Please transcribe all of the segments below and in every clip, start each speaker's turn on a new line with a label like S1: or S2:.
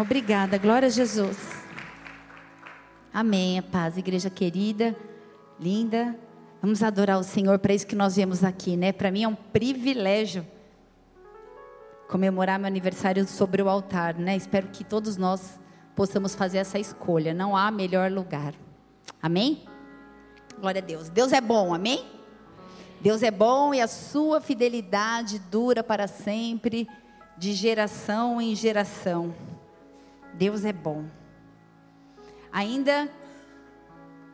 S1: Obrigada, glória a Jesus. Amém, a paz, igreja querida, linda. Vamos adorar o Senhor, para isso que nós viemos aqui, né? Para mim é um privilégio comemorar meu aniversário sobre o altar, né? Espero que todos nós possamos fazer essa escolha. Não há melhor lugar. Amém? Glória a Deus. Deus é bom, amém? Deus é bom e a sua fidelidade dura para sempre, de geração em geração. Deus é bom. Ainda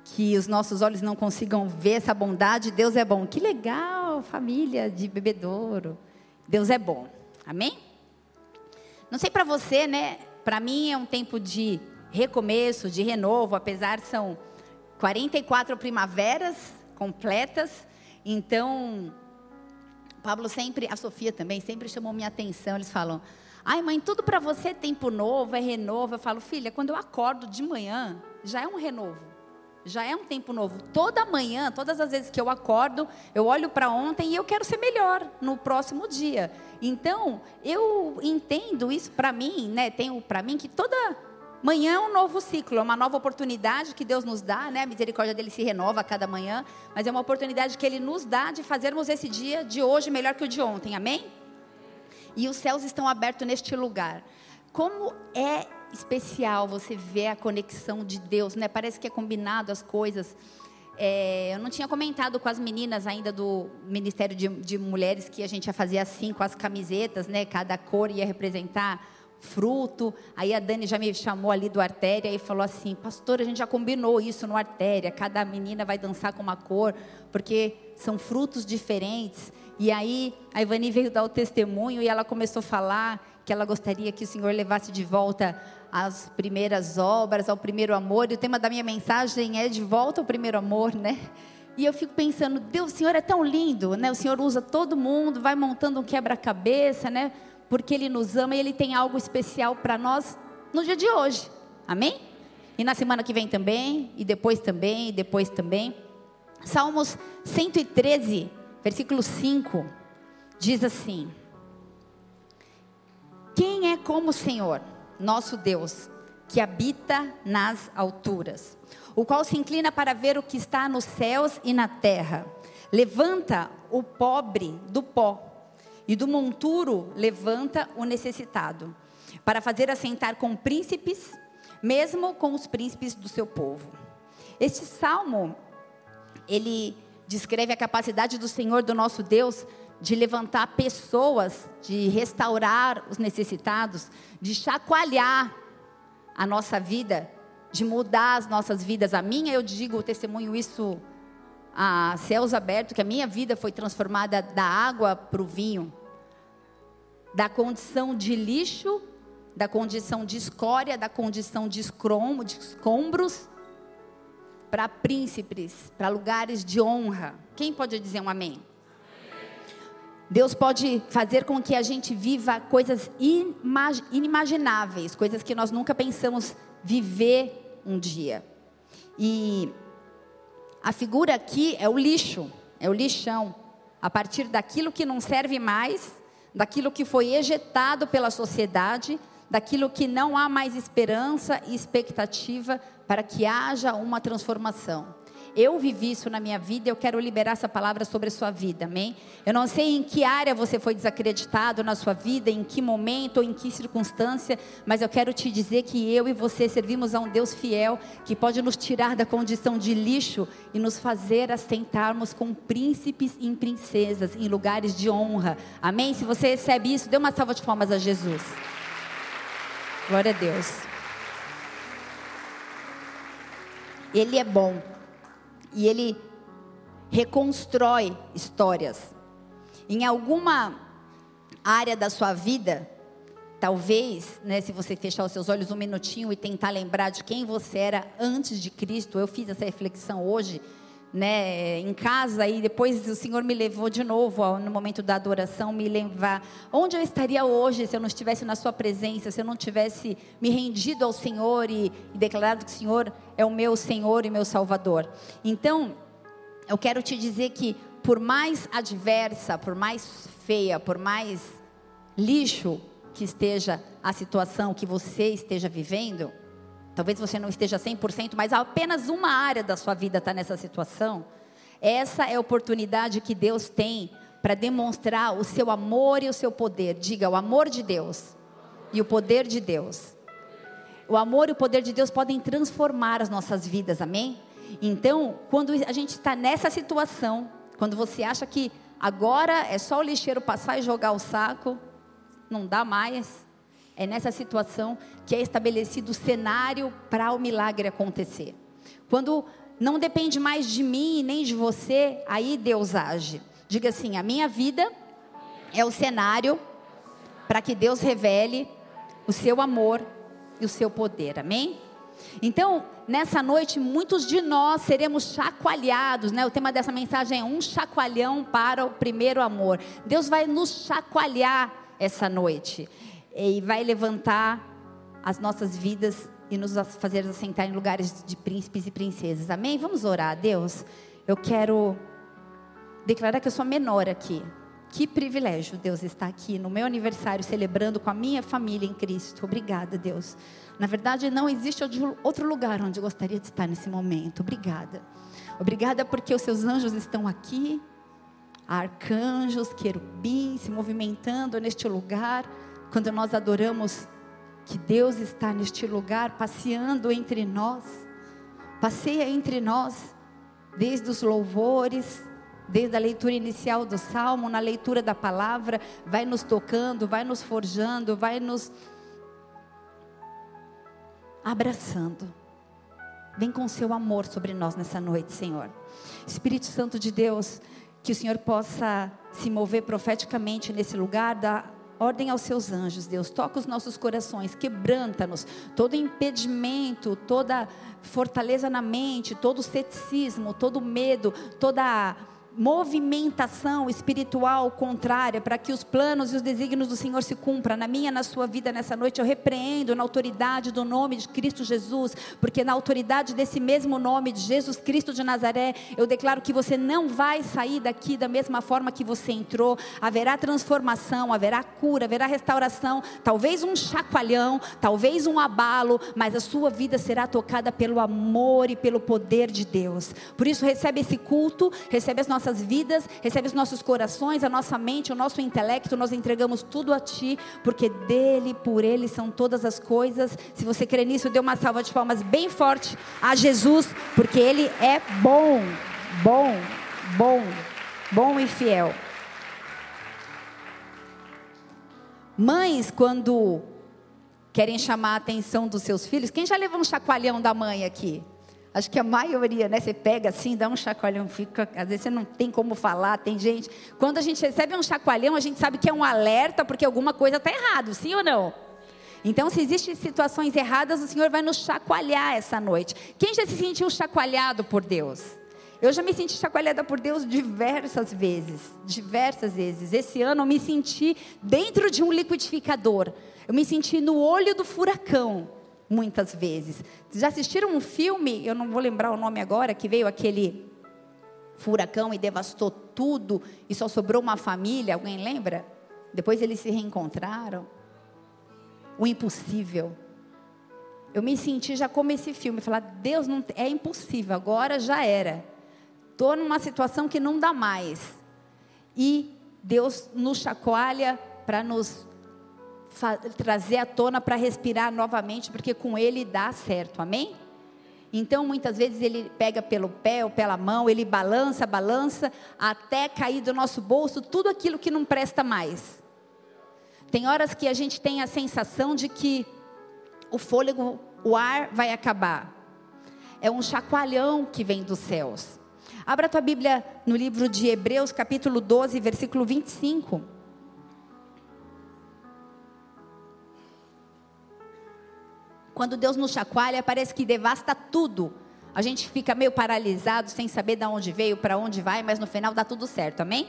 S1: que os nossos olhos não consigam ver essa bondade, Deus é bom. Que legal, família de bebedouro. Deus é bom. Amém? Não sei para você, né? Para mim é um tempo de recomeço, de renovo, apesar são 44 primaveras completas. Então, Pablo sempre, a Sofia também, sempre chamou minha atenção. Eles falam: Ai, mãe, tudo para você é tempo novo, é renovo. Eu falo, filha, quando eu acordo de manhã, já é um renovo já é um tempo novo. Toda manhã, todas as vezes que eu acordo, eu olho para ontem e eu quero ser melhor no próximo dia. Então, eu entendo isso para mim, né? Tenho para mim que toda manhã é um novo ciclo, é uma nova oportunidade que Deus nos dá, né? A misericórdia dele se renova a cada manhã, mas é uma oportunidade que ele nos dá de fazermos esse dia de hoje melhor que o de ontem. Amém? E os céus estão abertos neste lugar. Como é especial você ver a conexão de Deus, né? Parece que é combinado as coisas. É, eu não tinha comentado com as meninas ainda do Ministério de, de, Mulheres que a gente ia fazer assim com as camisetas, né? Cada cor ia representar fruto. Aí a Dani já me chamou ali do Artéria e falou assim: Pastor, a gente já combinou isso no Artéria. Cada menina vai dançar com uma cor, porque são frutos diferentes. E aí a Ivani veio dar o testemunho e ela começou a falar que ela gostaria que o Senhor levasse de volta as primeiras obras, ao primeiro amor. E o tema da minha mensagem é de volta ao primeiro amor, né? E eu fico pensando, Deus, o Senhor é tão lindo, né? O Senhor usa todo mundo, vai montando um quebra-cabeça, né? Porque Ele nos ama e Ele tem algo especial para nós no dia de hoje. Amém? E na semana que vem também, e depois também, e depois também. Salmos 113, versículo 5, diz assim: quem é como o Senhor, nosso Deus, que habita nas alturas, o qual se inclina para ver o que está nos céus e na terra? Levanta o pobre do pó, e do monturo levanta o necessitado, para fazer assentar com príncipes, mesmo com os príncipes do seu povo. Este salmo, ele descreve a capacidade do Senhor, do nosso Deus, de levantar pessoas, de restaurar os necessitados, de chacoalhar a nossa vida, de mudar as nossas vidas. A minha, eu digo, testemunho isso a céus abertos, que a minha vida foi transformada da água para o vinho, da condição de lixo, da condição de escória, da condição de, escromo, de escombros, para príncipes, para lugares de honra. Quem pode dizer um amém? Deus pode fazer com que a gente viva coisas inimagináveis, coisas que nós nunca pensamos viver um dia. E a figura aqui é o lixo, é o lixão. A partir daquilo que não serve mais, daquilo que foi ejetado pela sociedade, daquilo que não há mais esperança e expectativa para que haja uma transformação. Eu vivi isso na minha vida, eu quero liberar essa palavra sobre a sua vida, amém? Eu não sei em que área você foi desacreditado na sua vida, em que momento ou em que circunstância, mas eu quero te dizer que eu e você servimos a um Deus fiel que pode nos tirar da condição de lixo e nos fazer assentarmos com príncipes e princesas em lugares de honra, amém? Se você recebe isso, dê uma salva de palmas a Jesus. Glória a Deus. Ele é bom e ele reconstrói histórias. Em alguma área da sua vida, talvez, né, se você fechar os seus olhos um minutinho e tentar lembrar de quem você era antes de Cristo, eu fiz essa reflexão hoje, né, em casa e depois o Senhor me levou de novo ó, no momento da adoração, me levar onde eu estaria hoje se eu não estivesse na Sua presença, se eu não tivesse me rendido ao Senhor e, e declarado que o Senhor é o meu Senhor e meu Salvador. Então, eu quero te dizer que por mais adversa, por mais feia, por mais lixo que esteja a situação que você esteja vivendo, talvez você não esteja 100%, mas apenas uma área da sua vida está nessa situação. Essa é a oportunidade que Deus tem para demonstrar o seu amor e o seu poder. Diga, o amor de Deus e o poder de Deus. O amor e o poder de Deus podem transformar as nossas vidas, amém? Então, quando a gente está nessa situação, quando você acha que agora é só o lixeiro passar e jogar o saco, não dá mais, é nessa situação que é estabelecido o cenário para o milagre acontecer. Quando não depende mais de mim nem de você, aí Deus age. Diga assim: a minha vida é o cenário para que Deus revele o seu amor e o seu poder. Amém? Então, nessa noite, muitos de nós seremos chacoalhados, né? O tema dessa mensagem é um chacoalhão para o primeiro amor. Deus vai nos chacoalhar essa noite e vai levantar as nossas vidas e nos fazer assentar em lugares de príncipes e princesas. Amém? Vamos orar, Deus. Eu quero declarar que eu sou menor aqui. Que privilégio, Deus, estar aqui no meu aniversário celebrando com a minha família em Cristo. Obrigada, Deus. Na verdade, não existe outro lugar onde eu gostaria de estar nesse momento. Obrigada. Obrigada porque os seus anjos estão aqui, arcanjos, querubins se movimentando neste lugar. Quando nós adoramos que Deus está neste lugar, passeando entre nós, passeia entre nós, desde os louvores, desde a leitura inicial do salmo, na leitura da palavra, vai nos tocando, vai nos forjando, vai nos abraçando. Vem com seu amor sobre nós nessa noite, Senhor. Espírito Santo de Deus, que o Senhor possa se mover profeticamente nesse lugar, dar ordem aos seus anjos, Deus. Toca os nossos corações, quebranta-nos. Todo impedimento, toda fortaleza na mente, todo ceticismo, todo medo, toda movimentação espiritual contrária para que os planos e os desígnios do Senhor se cumpram na minha, na sua vida nessa noite. Eu repreendo na autoridade do nome de Cristo Jesus, porque na autoridade desse mesmo nome de Jesus Cristo de Nazaré, eu declaro que você não vai sair daqui da mesma forma que você entrou. Haverá transformação, haverá cura, haverá restauração, talvez um chacoalhão, talvez um abalo, mas a sua vida será tocada pelo amor e pelo poder de Deus. Por isso recebe esse culto, recebe as nossas nossas vidas, recebe os nossos corações, a nossa mente, o nosso intelecto, nós entregamos tudo a Ti, porque dele, por Ele são todas as coisas. Se você crê nisso, dê uma salva de palmas bem forte a Jesus, porque Ele é bom, bom, bom, bom e fiel. Mães, quando querem chamar a atenção dos seus filhos, quem já levou um chacoalhão da mãe aqui? Acho que a maioria, né? Você pega assim, dá um chacoalhão, fica. Às vezes você não tem como falar, tem gente. Quando a gente recebe um chacoalhão, a gente sabe que é um alerta, porque alguma coisa está errado, sim ou não? Então, se existem situações erradas, o Senhor vai nos chacoalhar essa noite. Quem já se sentiu chacoalhado por Deus? Eu já me senti chacoalhada por Deus diversas vezes, diversas vezes. Esse ano eu me senti dentro de um liquidificador. Eu me senti no olho do furacão muitas vezes. Já assistiram um filme, eu não vou lembrar o nome agora, que veio aquele furacão e devastou tudo e só sobrou uma família, alguém lembra? Depois eles se reencontraram. O impossível. Eu me senti já como esse filme, falar, Deus não é impossível, agora já era. Estou numa situação que não dá mais. E Deus nos chacoalha para nos trazer à tona para respirar novamente, porque com ele dá certo, amém? Então, muitas vezes ele pega pelo pé ou pela mão, ele balança, balança, até cair do nosso bolso tudo aquilo que não presta mais. Tem horas que a gente tem a sensação de que o fôlego, o ar vai acabar. É um chacoalhão que vem dos céus. Abra tua Bíblia no livro de Hebreus, capítulo 12, versículo 25. Quando Deus nos chacoalha, parece que devasta tudo. A gente fica meio paralisado, sem saber de onde veio, para onde vai, mas no final dá tudo certo, amém?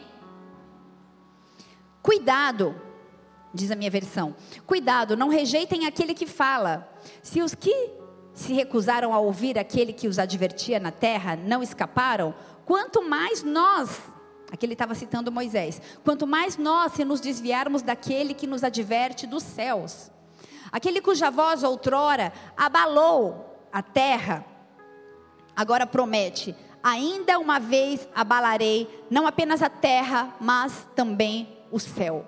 S1: Cuidado, diz a minha versão. Cuidado, não rejeitem aquele que fala. Se os que se recusaram a ouvir aquele que os advertia na terra não escaparam, quanto mais nós, Aqui ele estava citando Moisés. Quanto mais nós se nos desviarmos daquele que nos adverte dos céus. Aquele cuja voz outrora abalou a terra, agora promete: ainda uma vez abalarei não apenas a terra, mas também o céu.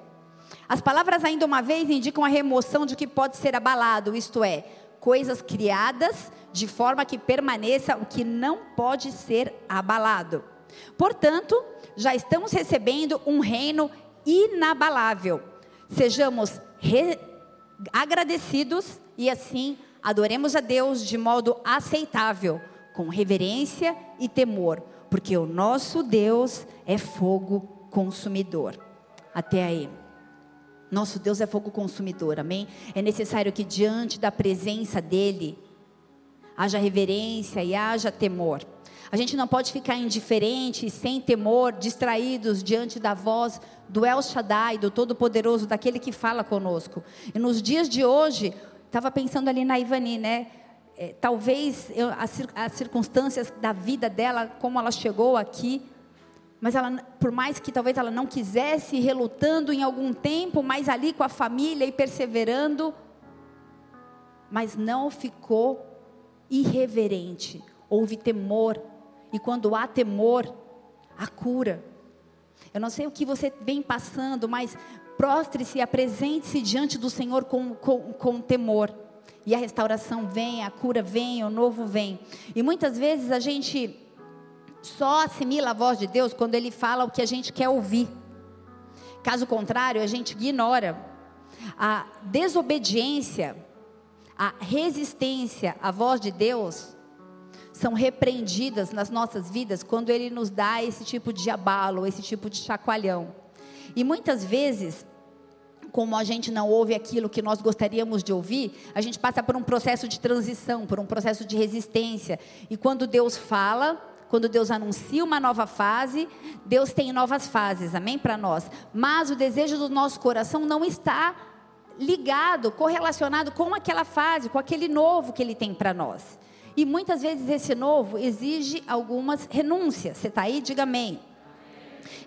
S1: As palavras ainda uma vez indicam a remoção de que pode ser abalado, isto é, coisas criadas de forma que permaneça o que não pode ser abalado. Portanto, já estamos recebendo um reino inabalável. Sejamos agradecidos e assim adoremos a Deus de modo aceitável, com reverência e temor, porque o nosso Deus é fogo consumidor. Até aí. Nosso Deus é fogo consumidor, amém? É necessário que diante da presença dEle haja reverência e haja temor. A gente não pode ficar indiferente, sem temor, distraídos diante da voz do El Shaddai, do Todo-Poderoso, daquele que fala conosco. E nos dias de hoje, estava pensando ali na Ivani, né? É, talvez eu, as, as circunstâncias da vida dela, como ela chegou aqui, mas ela, por mais que talvez ela não quisesse, relutando em algum tempo, mas ali com a família e perseverando, mas não ficou irreverente. Houve temor. E quando há temor, há cura. Eu não sei o que você vem passando, mas prostre-se, apresente-se diante do Senhor com, com, com temor. E a restauração vem, a cura vem, o novo vem. E muitas vezes a gente só assimila a voz de Deus quando Ele fala o que a gente quer ouvir. Caso contrário, a gente ignora. A desobediência, a resistência à voz de Deus são repreendidas nas nossas vidas quando Ele nos dá esse tipo de abalo, esse tipo de chacoalhão. E muitas vezes, como a gente não ouve aquilo que nós gostaríamos de ouvir, a gente passa por um processo de transição, por um processo de resistência. E quando Deus fala, quando Deus anuncia uma nova fase, Deus tem novas fases, amém? Para nós. Mas o desejo do nosso coração não está ligado, correlacionado com aquela fase, com aquele novo que Ele tem para nós. E muitas vezes esse novo exige algumas renúncias. Você está aí? Diga amém.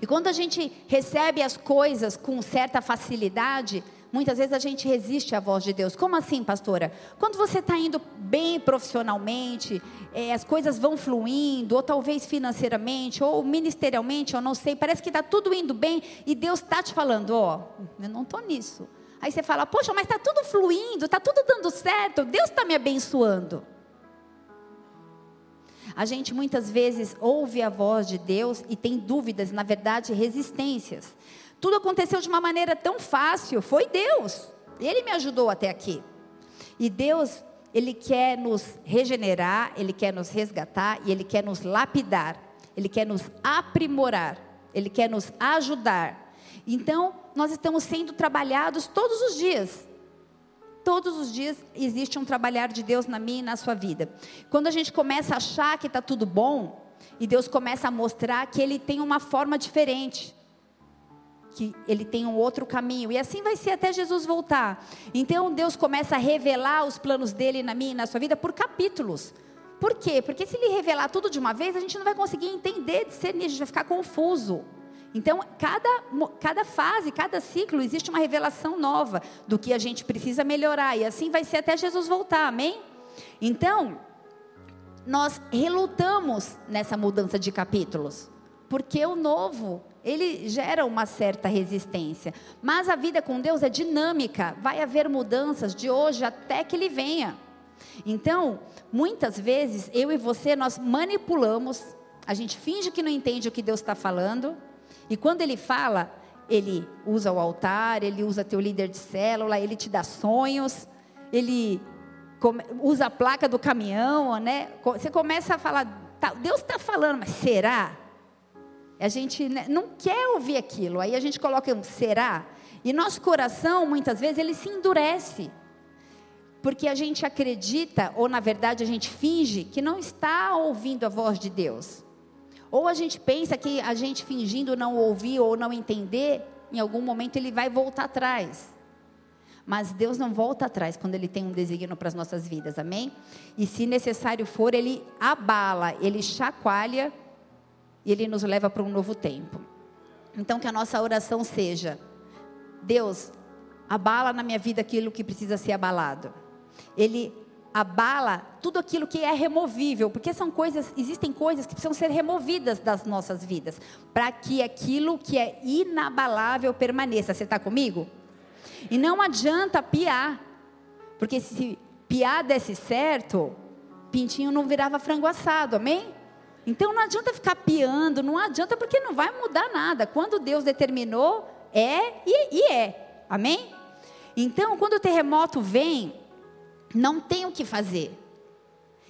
S1: E quando a gente recebe as coisas com certa facilidade, muitas vezes a gente resiste à voz de Deus. Como assim, pastora? Quando você está indo bem profissionalmente, é, as coisas vão fluindo, ou talvez financeiramente, ou ministerialmente, eu não sei, parece que está tudo indo bem e Deus está te falando: ó, oh, eu não estou nisso. Aí você fala: poxa, mas está tudo fluindo, está tudo dando certo, Deus está me abençoando. A gente muitas vezes ouve a voz de Deus e tem dúvidas, na verdade, resistências. Tudo aconteceu de uma maneira tão fácil, foi Deus. Ele me ajudou até aqui. E Deus, Ele quer nos regenerar, Ele quer nos resgatar e Ele quer nos lapidar, Ele quer nos aprimorar, Ele quer nos ajudar. Então, nós estamos sendo trabalhados todos os dias. Todos os dias existe um trabalhar de Deus na minha e na sua vida. Quando a gente começa a achar que está tudo bom, e Deus começa a mostrar que Ele tem uma forma diferente que ele tem um outro caminho. E assim vai ser até Jesus voltar. Então Deus começa a revelar os planos dele na minha e na sua vida por capítulos. Por quê? Porque se ele revelar tudo de uma vez, a gente não vai conseguir entender, discernir, a gente vai ficar confuso. Então, cada, cada fase, cada ciclo, existe uma revelação nova do que a gente precisa melhorar. E assim vai ser até Jesus voltar, amém? Então, nós relutamos nessa mudança de capítulos. Porque o novo ele gera uma certa resistência. Mas a vida com Deus é dinâmica, vai haver mudanças de hoje até que Ele venha. Então, muitas vezes, eu e você, nós manipulamos, a gente finge que não entende o que Deus está falando, e quando Ele fala, Ele usa o altar, Ele usa teu líder de célula, Ele te dá sonhos, Ele usa a placa do caminhão, né? Você começa a falar, tá, Deus está falando, mas será? A gente né, não quer ouvir aquilo. Aí a gente coloca um será. E nosso coração, muitas vezes, ele se endurece. Porque a gente acredita, ou na verdade a gente finge, que não está ouvindo a voz de Deus. Ou a gente pensa que a gente fingindo não ouvir ou não entender, em algum momento ele vai voltar atrás. Mas Deus não volta atrás quando Ele tem um desígnio para as nossas vidas, amém? E se necessário for, Ele abala, Ele chacoalha e ele nos leva para um novo tempo. Então que a nossa oração seja: Deus, abala na minha vida aquilo que precisa ser abalado. Ele abala tudo aquilo que é removível, porque são coisas, existem coisas que precisam ser removidas das nossas vidas, para que aquilo que é inabalável permaneça. Você está comigo? E não adianta piar, porque se piar desse certo, pintinho não virava frango assado, amém? Então não adianta ficar piando, não adianta porque não vai mudar nada. Quando Deus determinou, é e, e é, amém? Então, quando o terremoto vem, não tem o que fazer.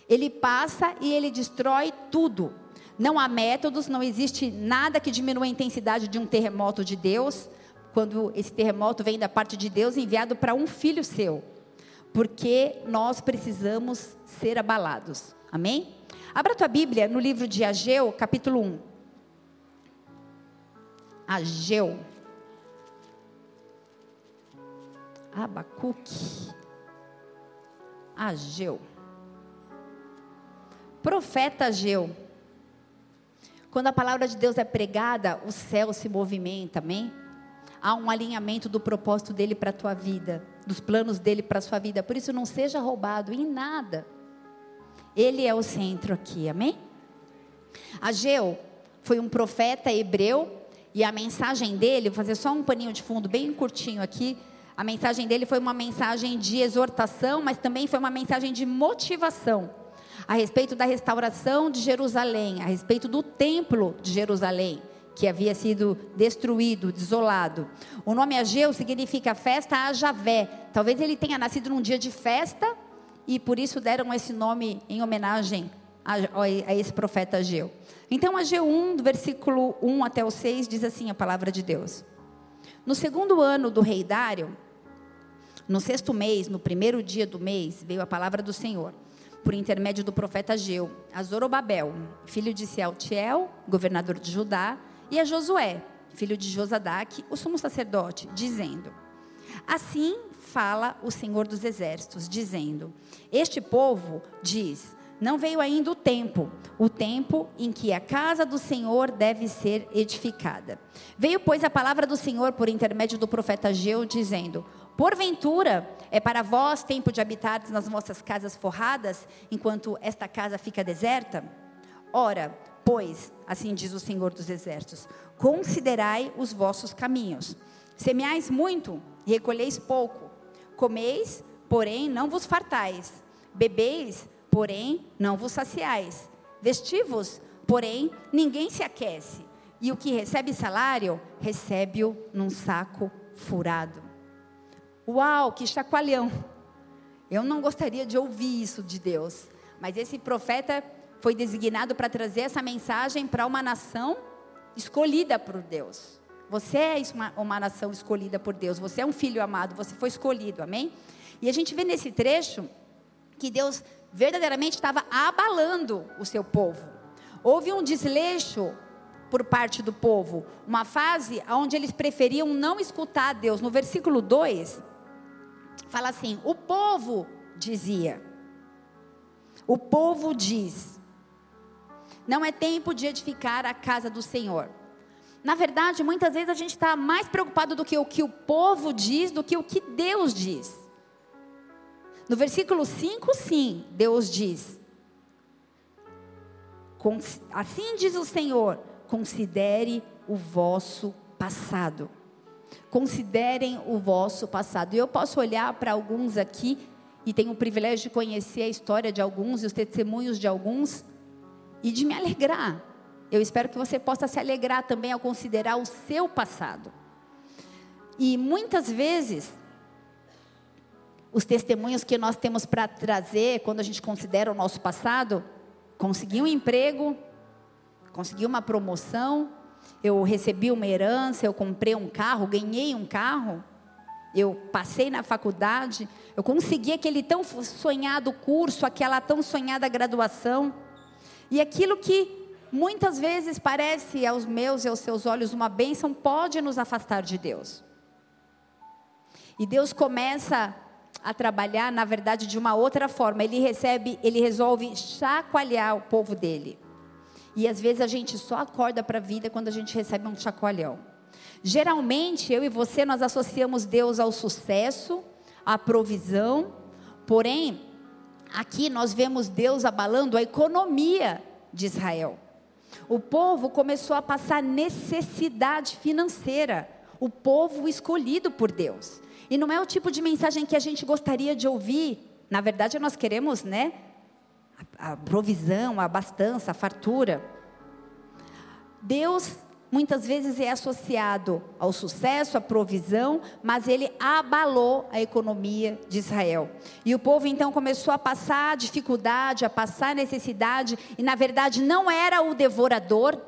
S1: Ele passa e ele destrói tudo. Não há métodos, não existe nada que diminua a intensidade de um terremoto de Deus, quando esse terremoto vem da parte de Deus enviado para um filho seu. Porque nós precisamos ser abalados. Amém? Abra tua Bíblia no livro de Ageu, capítulo 1. Ageu. Abacuque. Ageu. Profeta Ageu. Quando a palavra de Deus é pregada, o céu se movimenta, amém? Há um alinhamento do propósito dele para a tua vida, dos planos dele para a sua vida. Por isso, não seja roubado em nada. Ele é o centro aqui, amém? Ageu foi um profeta hebreu e a mensagem dele, vou fazer só um paninho de fundo bem curtinho aqui, a mensagem dele foi uma mensagem de exortação, mas também foi uma mensagem de motivação a respeito da restauração de Jerusalém, a respeito do templo de Jerusalém, que havia sido destruído, desolado. O nome Ageu significa festa a Javé. Talvez ele tenha nascido num dia de festa e por isso deram esse nome em homenagem a, a esse profeta Ageu. Então, Ageu 1, do versículo 1 até o 6, diz assim a palavra de Deus. No segundo ano do rei Dário, no sexto mês, no primeiro dia do mês, veio a palavra do Senhor, por intermédio do profeta Geu, a Zorobabel, filho de Sealtiel, governador de Judá, e a Josué, filho de Josadaque, o sumo sacerdote, dizendo: Assim fala o Senhor dos exércitos, dizendo: Este povo diz: não veio ainda o tempo, o tempo em que a casa do Senhor deve ser edificada. Veio, pois, a palavra do Senhor por intermédio do profeta Geu, dizendo: Porventura, é para vós tempo de habitar nas vossas casas forradas, enquanto esta casa fica deserta? Ora, pois, assim diz o Senhor dos Exércitos: considerai os vossos caminhos. Semeais muito e recolheis pouco. Comeis, porém não vos fartais. Bebeis, porém não vos saciais. Vestivos, porém ninguém se aquece. E o que recebe salário, recebe-o num saco furado. Uau, que chacoalhão! Eu não gostaria de ouvir isso de Deus, mas esse profeta foi designado para trazer essa mensagem para uma nação escolhida por Deus. Você é uma, uma, nação escolhida por Deus, você é um filho amado, você foi escolhido, amém? E a gente vê nesse trecho que Deus verdadeiramente estava abalando o seu povo. Houve um desleixo por parte do povo, uma fase onde eles preferiam não escutar Deus. No versículo 2, fala assim: o povo dizia, o povo diz, não é tempo de edificar a casa do Senhor. Na verdade, muitas vezes a gente está mais preocupado do que o que o povo diz do que o que Deus diz. No versículo 5, sim, Deus diz: Assim diz o Senhor, considere o vosso passado. Considerem o vosso passado. E eu posso olhar para alguns aqui e tenho o privilégio de conhecer a história de alguns e os testemunhos de alguns e de me alegrar. Eu espero que você possa se alegrar também ao considerar o seu passado. E muitas vezes, os testemunhos que nós temos para trazer, quando a gente considera o nosso passado, consegui um emprego, consegui uma promoção, eu recebi uma herança, eu comprei um carro, ganhei um carro, eu passei na faculdade, eu consegui aquele tão sonhado curso, aquela tão sonhada graduação. E aquilo que muitas vezes parece aos meus e aos seus olhos uma bênção, pode nos afastar de Deus. E Deus começa a trabalhar, na verdade, de uma outra forma. Ele recebe, ele resolve chacoalhar o povo dele. E às vezes a gente só acorda para a vida quando a gente recebe um chacoalhão. Geralmente, eu e você, nós associamos Deus ao sucesso, à provisão, porém, aqui nós vemos Deus abalando a economia de Israel. O povo começou a passar necessidade financeira, o povo escolhido por Deus. E não é o tipo de mensagem que a gente gostaria de ouvir. Na verdade, nós queremos, né, a, provisão, a abastança, a fartura. Deus muitas vezes é associado ao sucesso, à provisão, mas ele abalou a economia de Israel. E o povo então começou a passar dificuldade, a passar necessidade, e na verdade não era o devorador,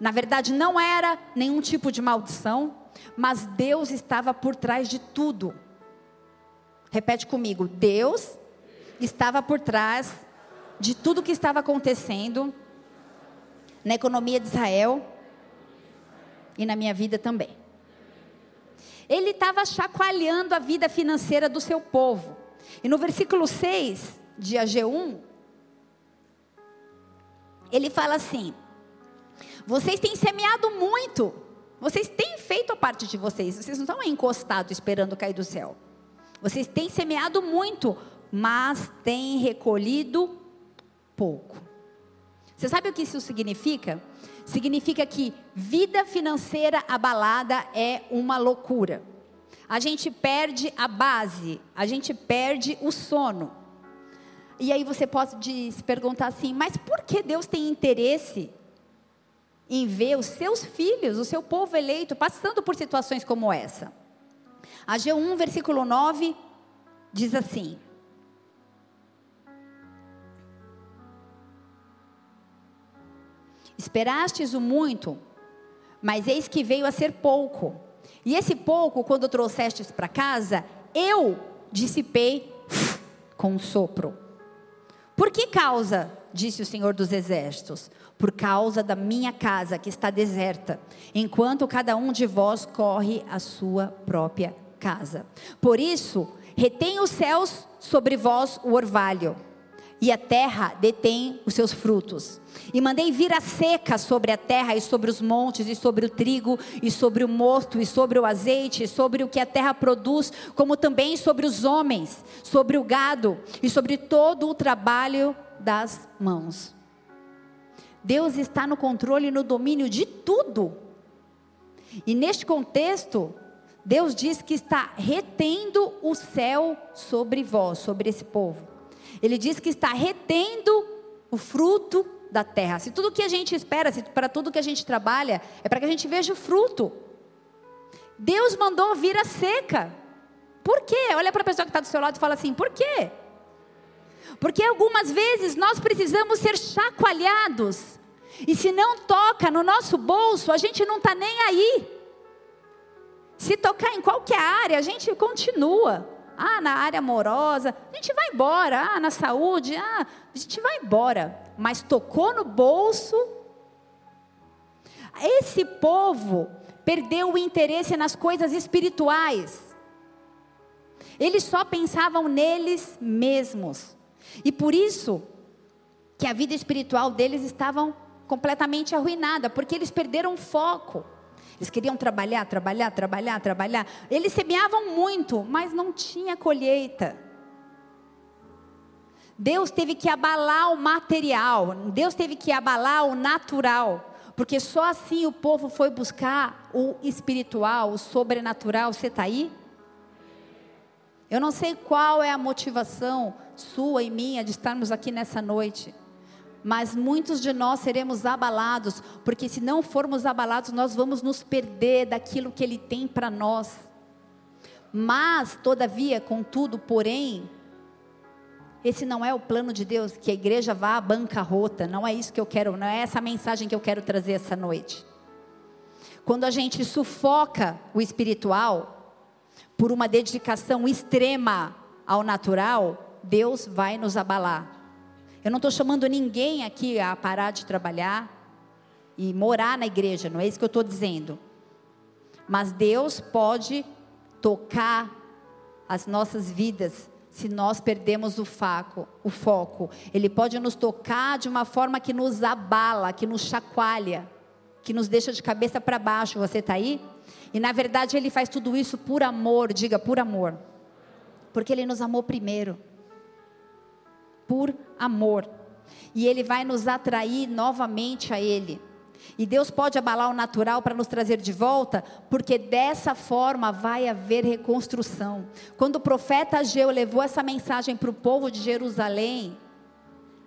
S1: na verdade não era nenhum tipo de maldição, mas Deus estava por trás de tudo. Repete comigo: Deus estava por trás de tudo que estava acontecendo na economia de Israel e na minha vida também. Ele estava chacoalhando a vida financeira do seu povo. E no versículo 6 de AG1, ele fala assim: Vocês têm semeado muito, vocês têm feito a parte de vocês, vocês não estão encostados esperando cair do céu. Vocês têm semeado muito, mas têm recolhido pouco. Você sabe o que isso significa? significa que vida financeira abalada é uma loucura. A gente perde a base, a gente perde o sono. E aí você pode se perguntar assim: mas por que Deus tem interesse em ver os seus filhos, o seu povo eleito, passando por situações como essa? A G1, versículo 9, diz assim: Esperastes o muito, mas eis que veio a ser pouco. E esse pouco, quando trouxestes para casa, eu dissipei com um sopro. Por que causa? Disse o Senhor dos Exércitos. Por causa da minha casa que está deserta, enquanto cada um de vós corre a sua própria casa. Por isso, retém os céus sobre vós o orvalho e a terra detém os seus frutos. E mandei vir a seca sobre a terra e sobre os montes, e sobre o trigo, e sobre o mosto, e sobre o azeite, e sobre o que a terra produz, como também sobre os homens, sobre o gado, e sobre todo o trabalho das mãos. Deus está no controle e no domínio de tudo. E neste contexto, Deus diz que está retendo o céu sobre vós, sobre esse povo. Ele diz que está retendo o fruto da terra. Se tudo que a gente espera, se para tudo que a gente trabalha, é para que a gente veja o fruto. Deus mandou vir a seca. Por quê? Olha para a pessoa que está do seu lado e fala assim: por quê? Porque algumas vezes nós precisamos ser chacoalhados. E se não toca no nosso bolso, a gente não está nem aí. Se tocar em qualquer área, a gente continua. Ah, na área amorosa, a gente vai embora. Ah, na saúde, ah, a gente vai embora. Mas tocou no bolso. Esse povo perdeu o interesse nas coisas espirituais. Eles só pensavam neles mesmos. E por isso que a vida espiritual deles estava completamente arruinada, porque eles perderam o foco. Eles queriam trabalhar, trabalhar, trabalhar, trabalhar. Eles semeavam muito, mas não tinha colheita. Deus teve que abalar o material, Deus teve que abalar o natural, porque só assim o povo foi buscar o espiritual, o sobrenatural. Você está aí? Eu não sei qual é a motivação sua e minha de estarmos aqui nessa noite mas muitos de nós seremos abalados, porque se não formos abalados, nós vamos nos perder daquilo que Ele tem para nós. Mas, todavia, contudo, porém, esse não é o plano de Deus, que a igreja vá à bancarrota, não é isso que eu quero, não é essa mensagem que eu quero trazer essa noite. Quando a gente sufoca o espiritual, por uma dedicação extrema ao natural, Deus vai nos abalar. Eu não estou chamando ninguém aqui a parar de trabalhar e morar na igreja, não é isso que eu estou dizendo. Mas Deus pode tocar as nossas vidas se nós perdemos o, faco, o foco. Ele pode nos tocar de uma forma que nos abala, que nos chacoalha. que nos deixa de cabeça para baixo. Você está aí? E na verdade ele faz tudo isso por amor, diga por amor. Porque ele nos amou primeiro. Por amor. E ele vai nos atrair novamente a ele. E Deus pode abalar o natural para nos trazer de volta, porque dessa forma vai haver reconstrução. Quando o profeta Ageu levou essa mensagem para o povo de Jerusalém,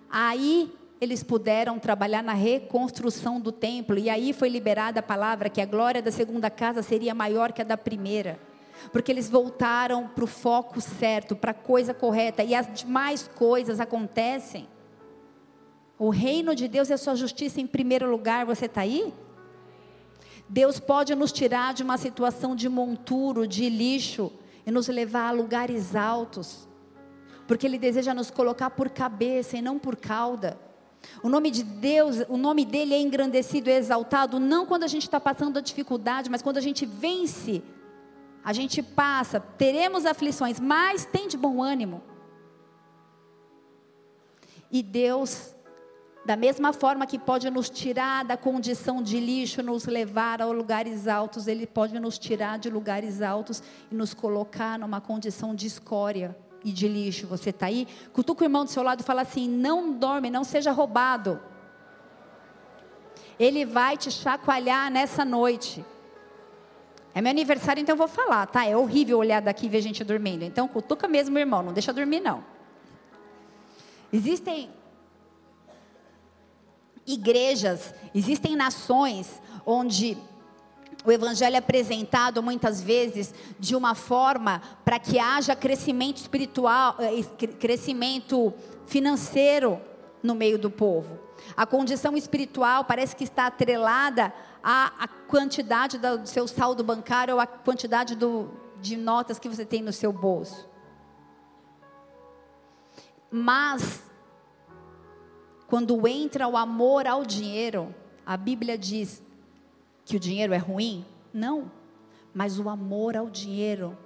S1: aí eles puderam trabalhar na reconstrução do templo, e aí foi liberada a palavra que a glória da segunda casa seria maior que a da primeira. Porque eles voltaram para o foco certo, para a coisa correta, e as demais coisas acontecem. O reino de Deus é a sua justiça em primeiro lugar, você está aí? Deus pode nos tirar de uma situação de monturo, de lixo, e nos levar a lugares altos, porque Ele deseja nos colocar por cabeça e não por cauda. O nome de Deus, o nome dele é engrandecido e exaltado, não quando a gente está passando a dificuldade, mas quando a gente vence, a gente passa, teremos aflições, mas tem de bom ânimo. E Deus, da mesma forma que pode nos tirar da condição de lixo, nos levar a lugares altos, Ele pode nos tirar de lugares altos e nos colocar numa condição de escória e de lixo. Você está aí? Cutuca o irmão do seu lado e fala assim: não dorme, não seja roubado. Ele vai te chacoalhar nessa noite. É meu aniversário, então eu vou falar, tá? É horrível olhar daqui e ver gente dormindo. Então cutuca mesmo, irmão, não deixa dormir não. Existem igrejas, existem nações onde o evangelho é apresentado muitas vezes de uma forma para que haja crescimento espiritual, eh, crescimento financeiro no meio do povo. A condição espiritual parece que está atrelada à, à quantidade do seu saldo bancário ou à quantidade do, de notas que você tem no seu bolso. Mas, quando entra o amor ao dinheiro, a Bíblia diz: que o dinheiro é ruim? Não. Mas o amor ao dinheiro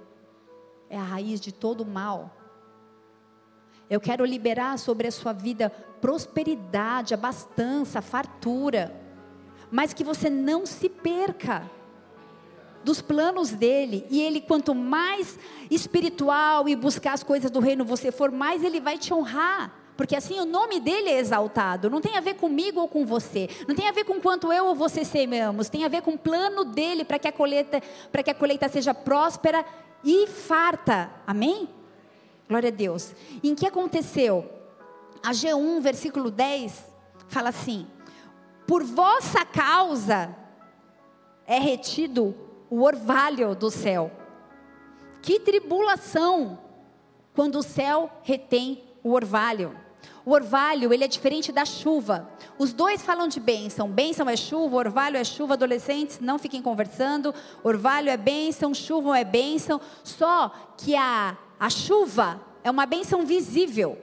S1: é a raiz de todo mal. Eu quero liberar sobre a sua vida prosperidade, abastança, fartura. Mas que você não se perca dos planos dele. E ele, quanto mais espiritual e buscar as coisas do reino você for, mais ele vai te honrar. Porque assim o nome dele é exaltado. Não tem a ver comigo ou com você. Não tem a ver com quanto eu ou você semeamos. Tem a ver com o plano dele para que a colheita, para que a colheita seja próspera e farta. Amém? Glória a Deus. Em que aconteceu? A G1, versículo 10, fala assim: Por vossa causa é retido o orvalho do céu. Que tribulação quando o céu retém o orvalho. O orvalho, ele é diferente da chuva. Os dois falam de bênção. Bênção é chuva, orvalho é chuva. Adolescentes, não fiquem conversando. Orvalho é bênção, chuva é bênção. Só que a, a chuva é uma bênção visível.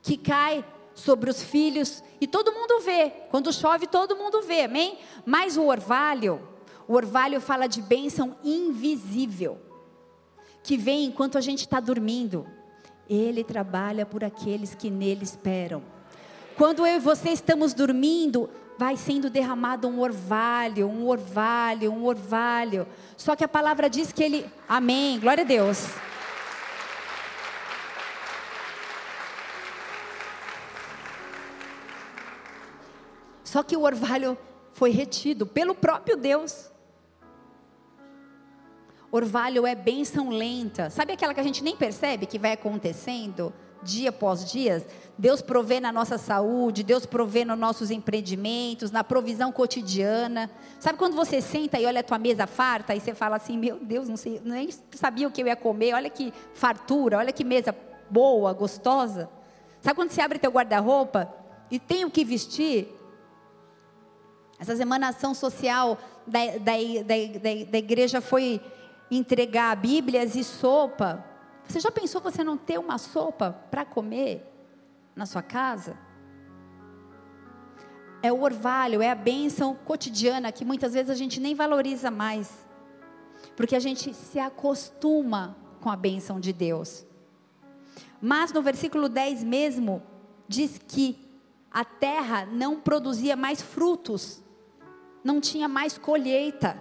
S1: Que cai sobre os filhos e todo mundo vê. Quando chove, todo mundo vê, amém? Mas o orvalho, o orvalho fala de bênção invisível. Que vem enquanto a gente está dormindo ele trabalha por aqueles que nele esperam. Quando eu e você estamos dormindo, vai sendo derramado um orvalho, um orvalho, um orvalho. Só que a palavra diz que ele. Amém, glória a Deus. Só que o orvalho foi retido pelo próprio Deus. Orvalho é bênção lenta. Sabe aquela que a gente nem percebe que vai acontecendo dia após dia? Deus provê na nossa saúde, Deus provê nos nossos empreendimentos, na provisão cotidiana. Sabe quando você senta e olha a tua mesa farta e você fala assim: "Meu Deus, não sei, nem sabia o que eu ia comer. Olha que fartura, olha que mesa boa, gostosa". Sabe quando você abre teu guarda-roupa e tem o que vestir? Essa semana a ação social da, da, da, da igreja foi entregar Bíblias e sopa. Você já pensou você não ter uma sopa para comer na sua casa? É o orvalho, é a bênção cotidiana que muitas vezes a gente nem valoriza mais. Porque a gente se acostuma com a bênção de Deus. Mas no versículo 10 mesmo, diz que a terra não produzia mais frutos não tinha mais colheita.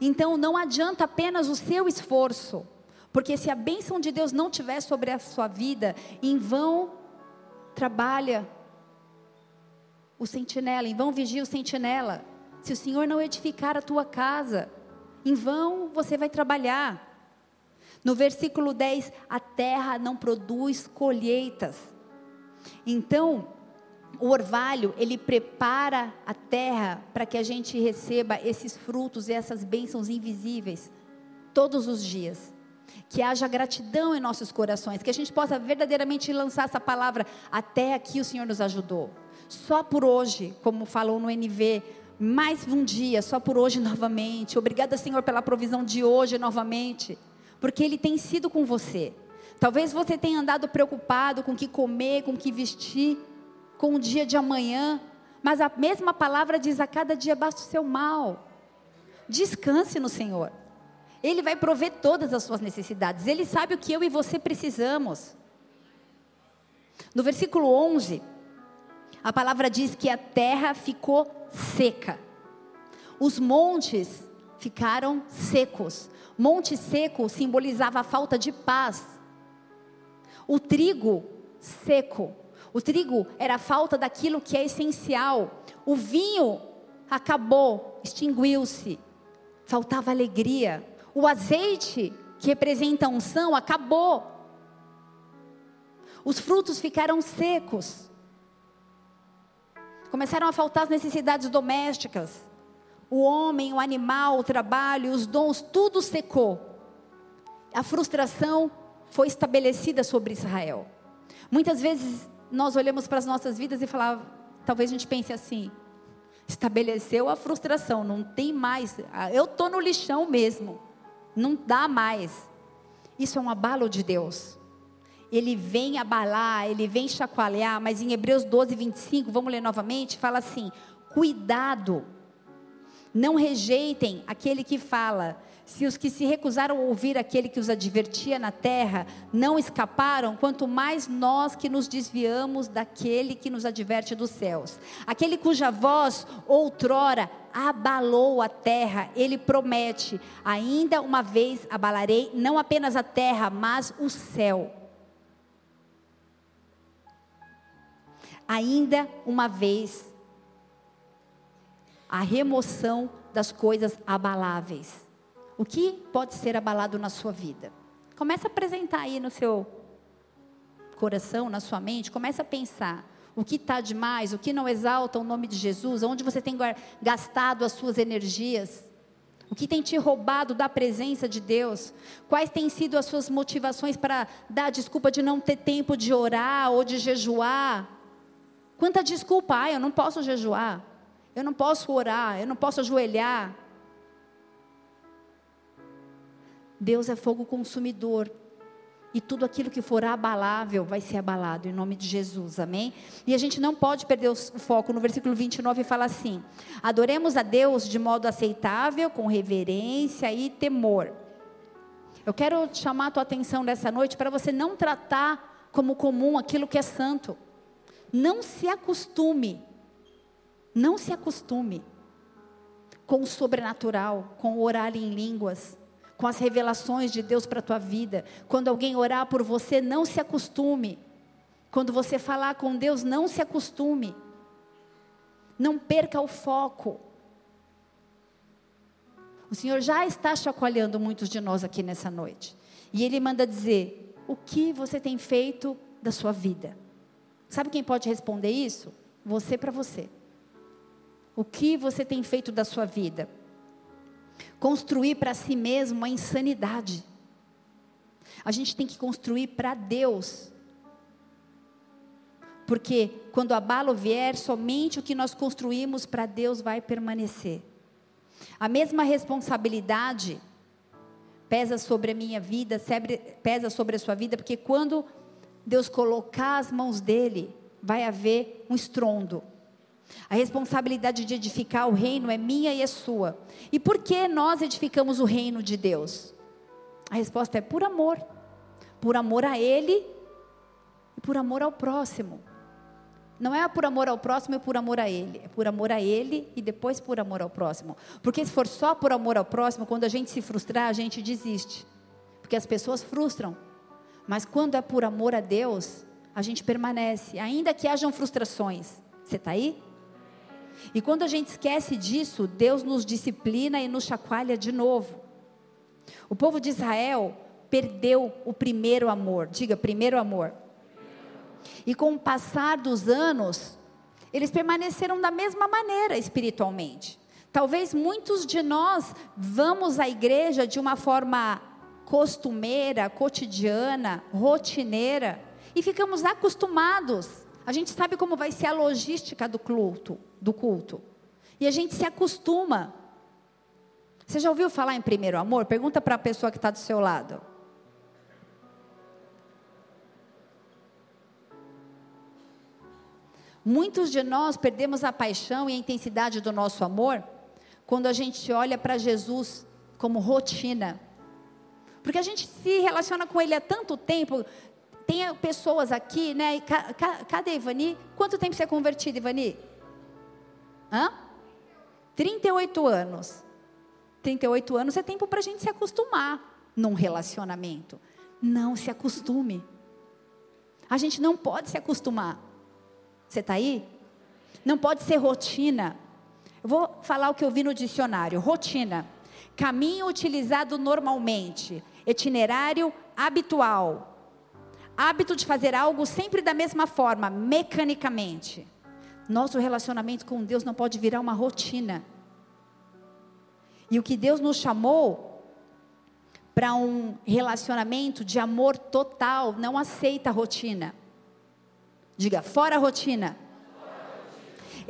S1: Então não adianta apenas o seu esforço, porque se a bênção de Deus não tiver sobre a sua vida, em vão trabalha o sentinela, em vão vigia o sentinela. Se o Senhor não edificar a tua casa, em vão você vai trabalhar. No versículo 10, a terra não produz colheitas. Então, o orvalho, ele prepara a terra para que a gente receba esses frutos e essas bênçãos invisíveis todos os dias. Que haja gratidão em nossos corações, que a gente possa verdadeiramente lançar essa palavra. Até aqui o Senhor nos ajudou. Só por hoje, como falou no NV, mais um dia, só por hoje novamente. Obrigada, Senhor, pela provisão de hoje novamente, porque Ele tem sido com você. Talvez você tenha andado preocupado com o que comer, com o que vestir, com o dia de amanhã, mas a mesma palavra diz: a cada dia basta o seu mal. Descanse no Senhor. Ele vai prover todas as suas necessidades. Ele sabe o que eu e você precisamos. No versículo 11, a palavra diz que a terra ficou seca. Os montes ficaram secos. Monte seco simbolizava a falta de paz. O trigo seco. O trigo era a falta daquilo que é essencial. O vinho acabou, extinguiu-se. Faltava alegria. O azeite, que representa a unção, acabou. Os frutos ficaram secos. Começaram a faltar as necessidades domésticas. O homem, o animal, o trabalho, os dons, tudo secou. A frustração foi estabelecida sobre Israel. Muitas vezes nós olhamos para as nossas vidas e falamos, talvez a gente pense assim: estabeleceu a frustração, não tem mais. Ah, eu estou no lixão mesmo, não dá mais. Isso é um abalo de Deus ele vem abalar, ele vem chacoalhar, mas em Hebreus 12, 25, vamos ler novamente, fala assim: cuidado, não rejeitem aquele que fala. Se os que se recusaram a ouvir aquele que os advertia na terra não escaparam, quanto mais nós que nos desviamos daquele que nos adverte dos céus. Aquele cuja voz outrora abalou a terra, ele promete: ainda uma vez abalarei não apenas a terra, mas o céu. ainda uma vez a remoção das coisas abaláveis. O que pode ser abalado na sua vida? Comece a apresentar aí no seu coração, na sua mente, comece a pensar o que está demais, o que não exalta o nome de Jesus, onde você tem gastado as suas energias, o que tem te roubado da presença de Deus, quais têm sido as suas motivações para dar desculpa de não ter tempo de orar ou de jejuar, Quanta desculpa, ah, eu não posso jejuar, eu não posso orar, eu não posso ajoelhar. Deus é fogo consumidor. E tudo aquilo que for abalável vai ser abalado em nome de Jesus, amém? E a gente não pode perder o foco. No versículo 29 fala assim: Adoremos a Deus de modo aceitável, com reverência e temor. Eu quero chamar a tua atenção nessa noite para você não tratar como comum aquilo que é santo. Não se acostume, não se acostume com o sobrenatural, com o orar em línguas, com as revelações de Deus para a tua vida. Quando alguém orar por você, não se acostume. Quando você falar com Deus, não se acostume. Não perca o foco. O Senhor já está chacoalhando muitos de nós aqui nessa noite. E Ele manda dizer: o que você tem feito da sua vida? Sabe quem pode responder isso? Você para você. O que você tem feito da sua vida? Construir para si mesmo uma insanidade. A gente tem que construir para Deus. Porque quando a bala vier, somente o que nós construímos para Deus vai permanecer. A mesma responsabilidade pesa sobre a minha vida, pesa sobre a sua vida, porque quando Deus colocar as mãos dele, vai haver um estrondo. A responsabilidade de edificar o reino é minha e é sua. E por que nós edificamos o reino de Deus? A resposta é por amor. Por amor a Ele e por amor ao próximo. Não é por amor ao próximo, é por amor a Ele. É por amor a Ele e depois por amor ao próximo. Porque se for só por amor ao próximo, quando a gente se frustrar, a gente desiste. Porque as pessoas frustram. Mas quando é por amor a Deus, a gente permanece, ainda que hajam frustrações. Você está aí? E quando a gente esquece disso, Deus nos disciplina e nos chacoalha de novo. O povo de Israel perdeu o primeiro amor. Diga, primeiro amor. E com o passar dos anos, eles permaneceram da mesma maneira espiritualmente. Talvez muitos de nós vamos à igreja de uma forma costumeira, cotidiana, rotineira e ficamos acostumados. A gente sabe como vai ser a logística do culto, do culto. E a gente se acostuma. Você já ouviu falar em primeiro amor? Pergunta para a pessoa que está do seu lado. Muitos de nós perdemos a paixão e a intensidade do nosso amor quando a gente olha para Jesus como rotina. Porque a gente se relaciona com Ele há tanto tempo. Tem pessoas aqui, né? Cadê Ivani? Quanto tempo você é convertida, Ivani? Hã? 38 anos. 38 anos é tempo para a gente se acostumar num relacionamento. Não se acostume. A gente não pode se acostumar. Você está aí? Não pode ser rotina. Eu vou falar o que eu vi no dicionário: rotina, caminho utilizado normalmente, itinerário habitual, hábito de fazer algo sempre da mesma forma, mecanicamente. Nosso relacionamento com Deus não pode virar uma rotina. E o que Deus nos chamou para um relacionamento de amor total, não aceita rotina. Diga, fora rotina.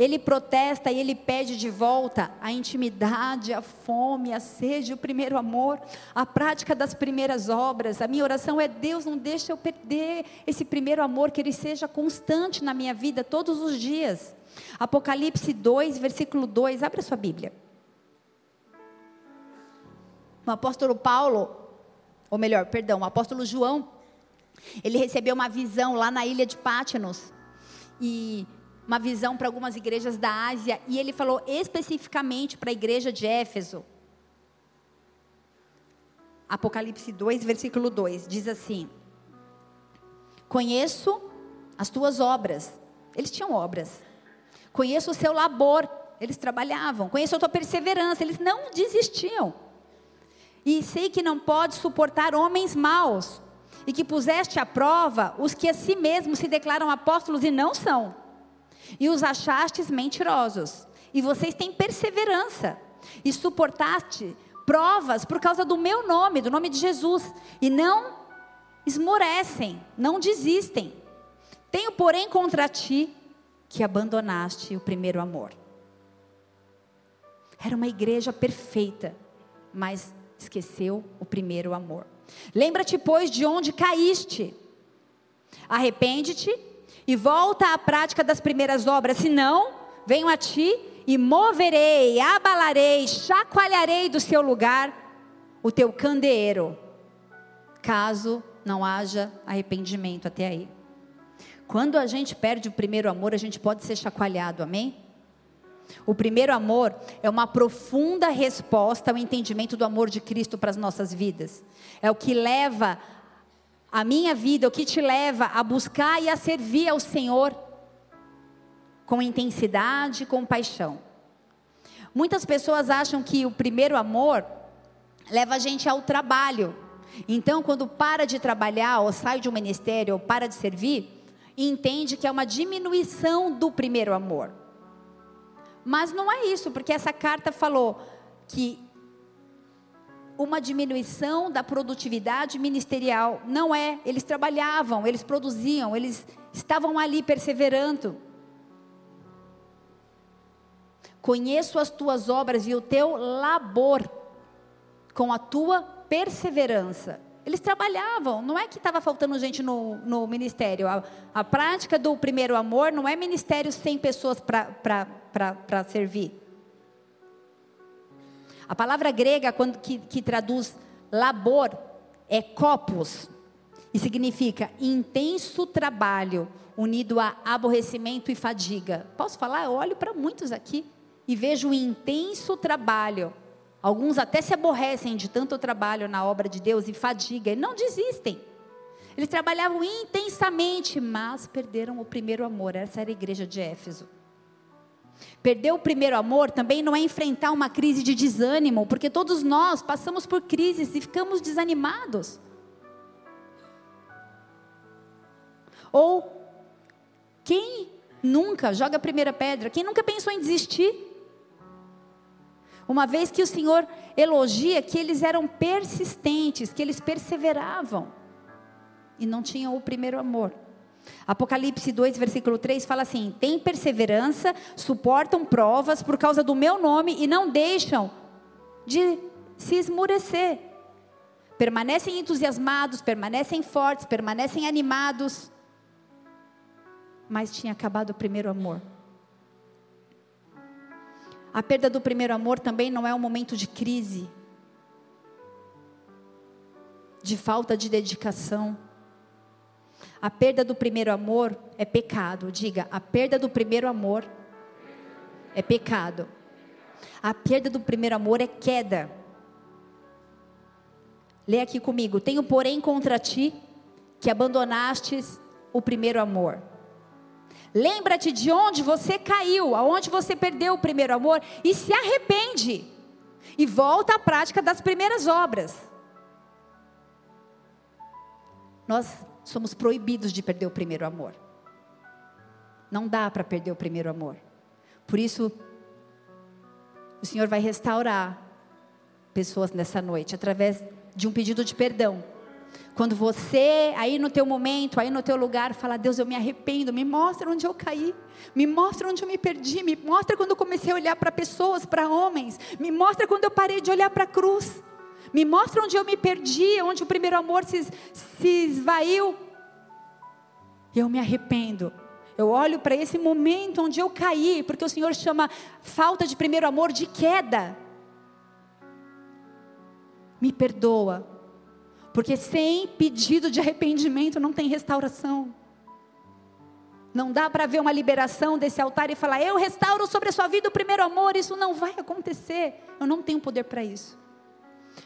S1: Ele protesta e ele pede de volta a intimidade, a fome, a sede, o primeiro amor, a prática das primeiras obras. A minha oração é: Deus, não deixe eu perder esse primeiro amor, que ele seja constante na minha vida todos os dias. Apocalipse 2, versículo 2, abre a sua Bíblia. O apóstolo Paulo, ou melhor, perdão, o apóstolo João, ele recebeu uma visão lá na ilha de Pátinos. E uma visão para algumas igrejas da Ásia. E ele falou especificamente para a igreja de Éfeso. Apocalipse 2, versículo 2, diz assim: Conheço as tuas obras. Eles tinham obras. Conheço o seu labor. Eles trabalhavam. Conheço a tua perseverança. Eles não desistiam. E sei que não pode suportar homens maus e que puseste à prova os que a si mesmos se declaram apóstolos e não são, e os achastes mentirosos, e vocês têm perseverança, e suportaste provas por causa do meu nome, do nome de Jesus, e não esmorecem, não desistem. Tenho, porém, contra ti que abandonaste o primeiro amor. Era uma igreja perfeita, mas esqueceu o primeiro amor. Lembra-te, pois, de onde caíste. Arrepende-te e volta à prática das primeiras obras, senão venho a ti e moverei, abalarei, chacoalharei do seu lugar o teu candeeiro, caso não haja arrependimento até aí. Quando a gente perde o primeiro amor, a gente pode ser chacoalhado, amém? O primeiro amor é uma profunda resposta ao entendimento do amor de Cristo para as nossas vidas. É o que leva a minha vida, o que te leva a buscar e a servir ao Senhor com intensidade, com paixão. Muitas pessoas acham que o primeiro amor leva a gente ao trabalho. Então, quando para de trabalhar, ou sai de um ministério, ou para de servir, entende que é uma diminuição do primeiro amor. Mas não é isso, porque essa carta falou que uma diminuição da produtividade ministerial. Não é. Eles trabalhavam, eles produziam, eles estavam ali perseverando. Conheço as tuas obras e o teu labor com a tua perseverança. Eles trabalhavam, não é que estava faltando gente no, no ministério. A, a, prática do primeiro amor não é ministério sem pessoas para servir. A palavra grega quando, que, que traduz labor é copos. E significa intenso trabalho unido a aborrecimento e fadiga. Posso falar? Eu olho para muitos aqui e vejo intenso trabalho. Alguns até se aborrecem de tanto trabalho na obra de Deus e fadiga e não desistem. Eles trabalhavam intensamente, mas perderam o primeiro amor. Essa era a igreja de Éfeso. Perder o primeiro amor também não é enfrentar uma crise de desânimo, porque todos nós passamos por crises e ficamos desanimados. Ou quem nunca joga a primeira pedra? Quem nunca pensou em desistir? Uma vez que o Senhor elogia que eles eram persistentes, que eles perseveravam e não tinham o primeiro amor. Apocalipse 2, versículo 3 fala assim: tem perseverança, suportam provas por causa do meu nome e não deixam de se esmurecer. Permanecem entusiasmados, permanecem fortes, permanecem animados. Mas tinha acabado o primeiro amor. A perda do primeiro amor também não é um momento de crise, de falta de dedicação a perda do primeiro amor é pecado. Diga, a perda do primeiro amor é pecado. A perda do primeiro amor é queda. Lê aqui comigo. Tenho, porém, contra ti que abandonastes o primeiro amor. Lembra-te de onde você caiu, aonde você perdeu o primeiro amor e se arrepende. E volta à prática das primeiras obras. Nós somos proibidos de perder o primeiro amor. Não dá para perder o primeiro amor. Por isso, o Senhor vai restaurar pessoas nessa noite através de um pedido de perdão. Quando você, aí no teu momento, aí no teu lugar, fala, Deus, eu me arrependo, me mostra onde eu caí, me mostra onde eu me perdi, me mostra quando eu comecei a olhar para pessoas, para homens, me mostra quando eu parei de olhar para a cruz. Me mostra onde eu me perdi, onde o primeiro amor se, se esvaiu. Eu me arrependo. Eu olho para esse momento onde eu caí, porque o Senhor chama falta de primeiro amor de queda. Me perdoa, porque sem pedido de arrependimento não tem restauração. Não dá para ver uma liberação desse altar e falar, eu restauro sobre a sua vida o primeiro amor. Isso não vai acontecer. Eu não tenho poder para isso.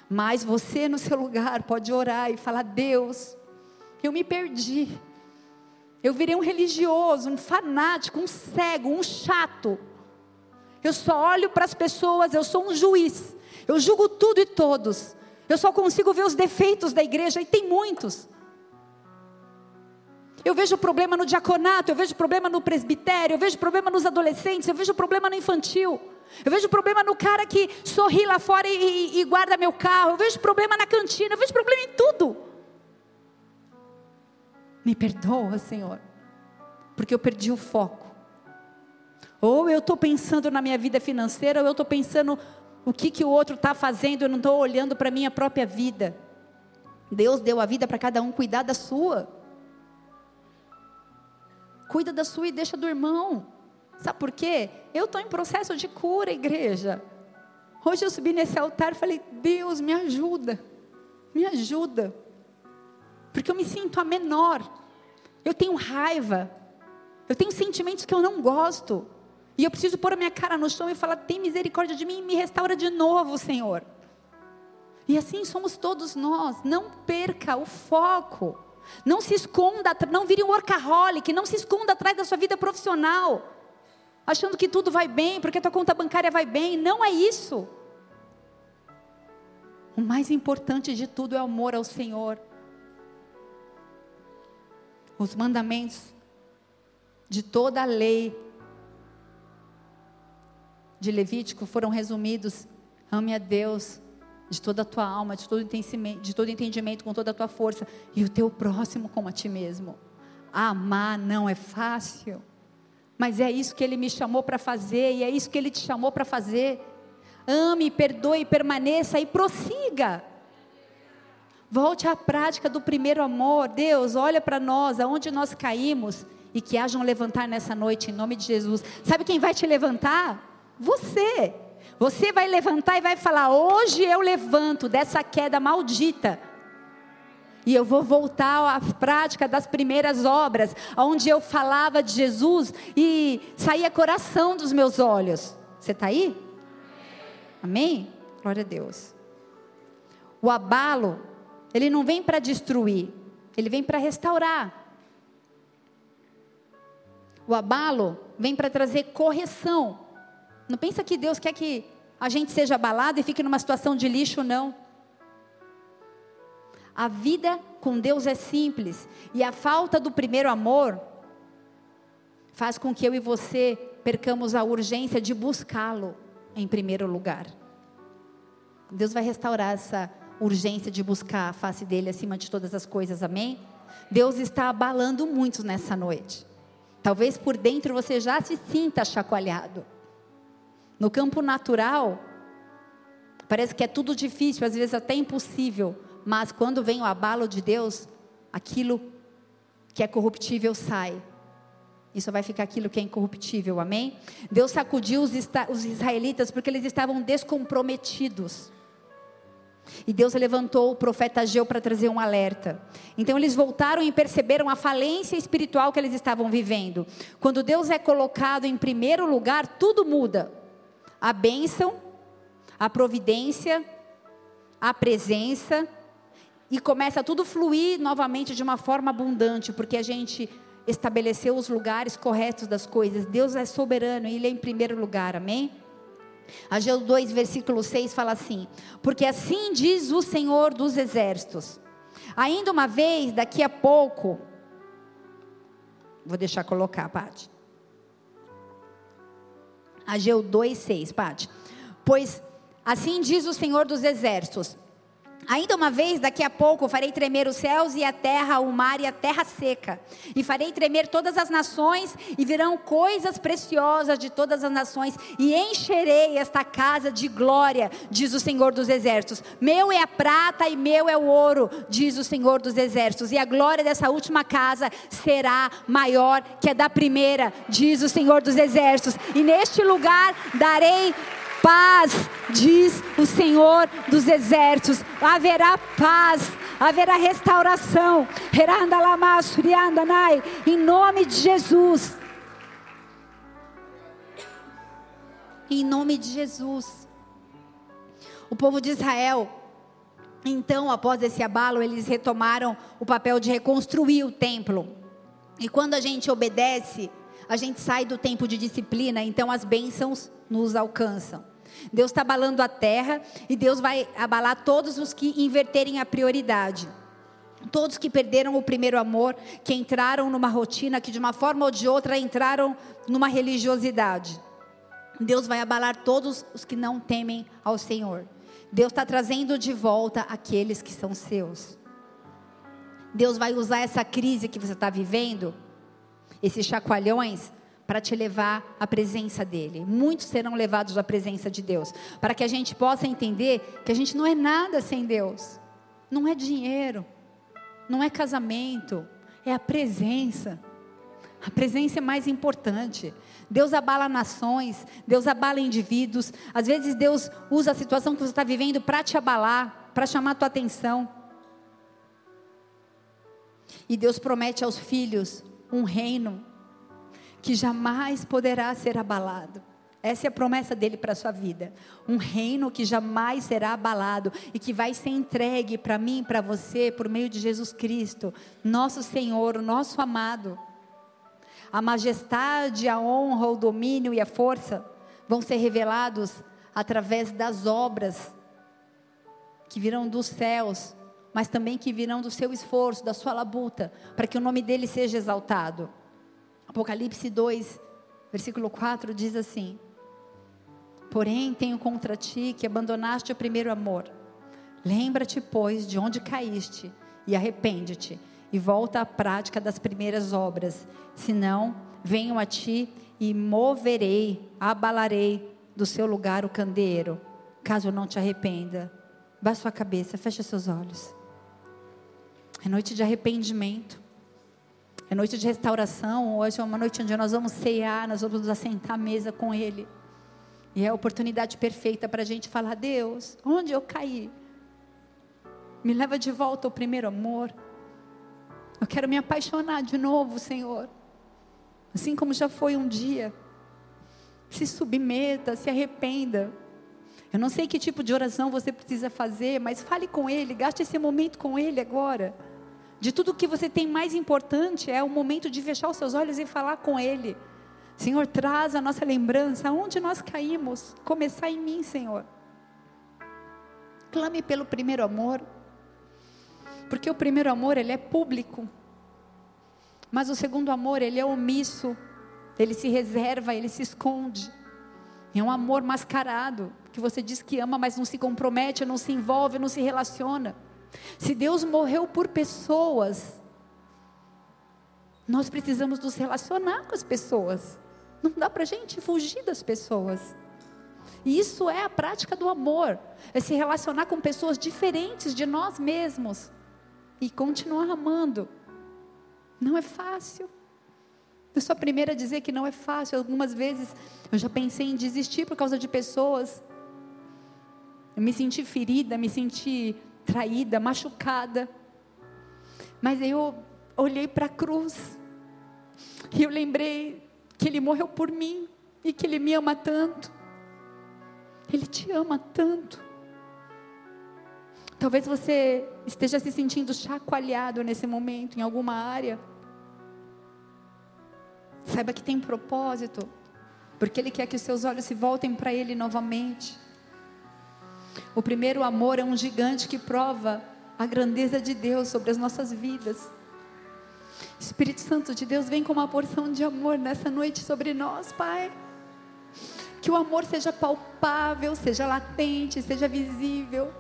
S1: Mas você no seu lugar pode orar e falar: Deus, eu me perdi. Eu virei um religioso, um fanático, um cego, um chato. Eu só olho para as pessoas, eu sou um juiz. Eu julgo tudo e todos. Eu só consigo ver os defeitos da igreja e tem muitos. Eu vejo problema no diaconato, eu vejo problema no presbitério, eu vejo problema nos adolescentes, eu vejo problema no infantil. Eu vejo problema no cara que sorri lá fora e, e, e guarda meu carro. Eu vejo problema na cantina. Eu vejo problema em tudo. Me perdoa, Senhor, porque eu perdi o foco. Ou eu estou pensando na minha vida financeira, ou eu estou pensando o que, que o outro está fazendo, eu não estou olhando para a minha própria vida. Deus deu a vida para cada um cuidar da sua. Cuida da sua e deixa do irmão. Sabe por quê? Eu estou em processo de cura, igreja. Hoje eu subi nesse altar e falei: Deus, me ajuda, me ajuda. Porque eu me sinto a menor. Eu tenho raiva. Eu tenho sentimentos que eu não gosto. E eu preciso pôr a minha cara no chão e falar: tem misericórdia de mim e me restaura de novo, Senhor. E assim somos todos nós. Não perca o foco. Não se esconda, não vire um workaholic, não se esconda atrás da sua vida profissional achando que tudo vai bem, porque a tua conta bancária vai bem. Não é isso. O mais importante de tudo é o amor ao Senhor. Os mandamentos de toda a lei de Levítico foram resumidos: ame a Deus de toda a tua alma, de todo de todo entendimento, com toda a tua força, e o teu próximo como a ti mesmo. Amar não é fácil. Mas é isso que ele me chamou para fazer e é isso que ele te chamou para fazer. Ame, perdoe, permaneça e prossiga. Volte à prática do primeiro amor. Deus, olha para nós, aonde nós caímos e que haja um levantar nessa noite em nome de Jesus. Sabe quem vai te levantar? Você. Você vai levantar e vai falar: "Hoje eu levanto dessa queda maldita". E eu vou voltar à prática das primeiras obras, onde eu falava de Jesus e saía coração dos meus olhos. Você está aí? Amém? Glória a Deus. O abalo, ele não vem para destruir, ele vem para restaurar. O abalo vem para trazer correção. Não pensa que Deus quer que a gente seja abalado e fique numa situação de lixo, não. A vida com Deus é simples e a falta do primeiro amor faz com que eu e você percamos a urgência de buscá-lo em primeiro lugar. Deus vai restaurar essa urgência de buscar a face dele acima de todas as coisas, amém? Deus está abalando muitos nessa noite. Talvez por dentro você já se sinta chacoalhado. No campo natural, parece que é tudo difícil, às vezes até impossível. Mas quando vem o abalo de Deus, aquilo que é corruptível sai. E só vai ficar aquilo que é incorruptível, amém? Deus sacudiu os, os israelitas porque eles estavam descomprometidos. E Deus levantou o profeta Ageu para trazer um alerta. Então eles voltaram e perceberam a falência espiritual que eles estavam vivendo. Quando Deus é colocado em primeiro lugar, tudo muda. A bênção, a providência, a presença, e começa tudo fluir novamente de uma forma abundante, porque a gente estabeleceu os lugares corretos das coisas. Deus é soberano e Ele é em primeiro lugar, amém? Ageu 2, versículo 6 fala assim: Porque assim diz o Senhor dos exércitos, ainda uma vez, daqui a pouco, vou deixar colocar, Pati. Ageu 2, 6, Pati. Pois assim diz o Senhor dos exércitos: Ainda uma vez, daqui a pouco, farei tremer os céus e a terra, o mar e a terra seca. E farei tremer todas as nações, e virão coisas preciosas de todas as nações, e encherei esta casa de glória, diz o Senhor dos Exércitos. Meu é a prata e meu é o ouro, diz o Senhor dos Exércitos. E a glória dessa última casa será maior que a da primeira, diz o Senhor dos Exércitos. E neste lugar darei paz, diz o Senhor dos exércitos. Haverá paz, haverá restauração. Em nome de Jesus. Em nome de Jesus. O povo de Israel, então, após esse abalo, eles retomaram o papel de reconstruir o templo. E quando a gente obedece, a gente sai do tempo de disciplina, então as bênçãos nos alcançam. Deus está abalando a terra e Deus vai abalar todos os que inverterem a prioridade. Todos que perderam o primeiro amor, que entraram numa rotina, que de uma forma ou de outra entraram numa religiosidade. Deus vai abalar todos os que não temem ao Senhor. Deus está trazendo de volta aqueles que são seus. Deus vai usar essa crise que você está vivendo, esses chacoalhões, para te levar à presença dele. Muitos serão levados à presença de Deus, para que a gente possa entender que a gente não é nada sem Deus. Não é dinheiro, não é casamento, é a presença. A presença é mais importante. Deus abala nações, Deus abala indivíduos. Às vezes Deus usa a situação que você está vivendo para te abalar, para chamar a tua atenção. E Deus promete aos filhos um reino que jamais poderá ser abalado. Essa é a promessa dele para a sua vida. Um reino que jamais será abalado e que vai ser entregue para mim para você por meio de Jesus Cristo, nosso Senhor, o nosso amado. A majestade, a honra, o domínio e a força vão ser revelados através das obras que virão dos céus, mas também que virão do seu esforço, da sua labuta, para que o nome dele seja exaltado. Apocalipse 2, versículo 4 diz assim: Porém, tenho contra ti que abandonaste o primeiro amor. Lembra-te, pois, de onde caíste, e arrepende-te, e volta à prática das primeiras obras. Senão, venho a ti e moverei, abalarei do seu lugar o candeeiro, caso não te arrependa. Baixe sua cabeça, feche seus olhos. É noite de arrependimento. É noite de restauração. Hoje é uma noite onde nós vamos ceiar, nós vamos nos assentar à mesa com Ele. E é a oportunidade perfeita para a gente falar: Deus, onde eu caí? Me leva de volta ao primeiro amor. Eu quero me apaixonar de novo, Senhor. Assim como já foi um dia. Se submeta, se arrependa. Eu não sei que tipo de oração você precisa fazer, mas fale com Ele, gaste esse momento com Ele agora. De tudo que você tem mais importante é o momento de fechar os seus olhos e falar com Ele. Senhor, traz a nossa lembrança, aonde nós caímos, começar em mim, Senhor. Clame pelo primeiro amor, porque o primeiro amor ele é público, mas o segundo amor ele é omisso, ele se reserva, ele se esconde. É um amor mascarado, que você diz que ama, mas não se compromete, não se envolve, não se relaciona. Se Deus morreu por pessoas, nós precisamos nos relacionar com as pessoas. Não dá para a gente fugir das pessoas. E isso é a prática do amor, é se relacionar com pessoas diferentes de nós mesmos e continuar amando. Não é fácil. Eu sou a primeira a dizer que não é fácil. Algumas vezes eu já pensei em desistir por causa de pessoas. Eu me senti ferida, me senti traída, machucada. Mas eu olhei para a cruz e eu lembrei que Ele morreu por mim e que Ele me ama tanto. Ele te ama tanto. Talvez você esteja se sentindo chacoalhado nesse momento, em alguma área. Saiba que tem propósito, porque Ele quer que os seus olhos se voltem para Ele novamente. O primeiro amor é um gigante que prova a grandeza de Deus sobre as nossas vidas. Espírito Santo de Deus, vem com uma porção de amor nessa noite sobre nós, Pai. Que o amor seja palpável, seja latente, seja visível.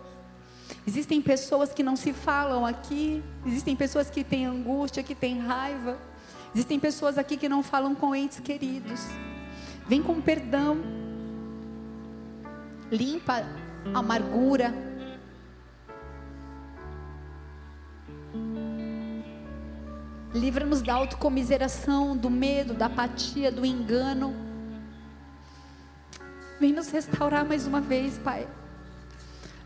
S1: Existem pessoas que não se falam aqui, existem pessoas que têm angústia, que têm raiva, existem pessoas aqui que não falam com entes queridos. Vem com perdão, limpa amargura. Livra-nos da autocomiseração, do medo, da apatia, do engano. Vem nos restaurar mais uma vez, Pai.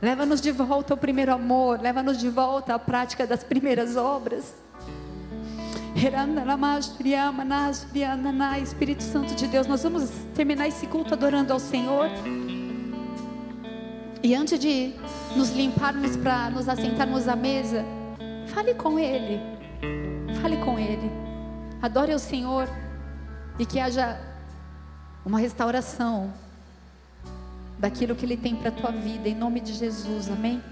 S1: Leva-nos de volta ao primeiro amor, leva-nos de volta à prática das primeiras obras. Espírito Santo de Deus, nós vamos terminar esse culto adorando ao Senhor. E antes de nos limparmos para nos assentarmos à mesa, fale com Ele. Fale com Ele. Adore o Senhor. E que haja uma restauração daquilo que Ele tem para a tua vida, em nome de Jesus, amém?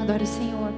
S1: Adore o Senhor.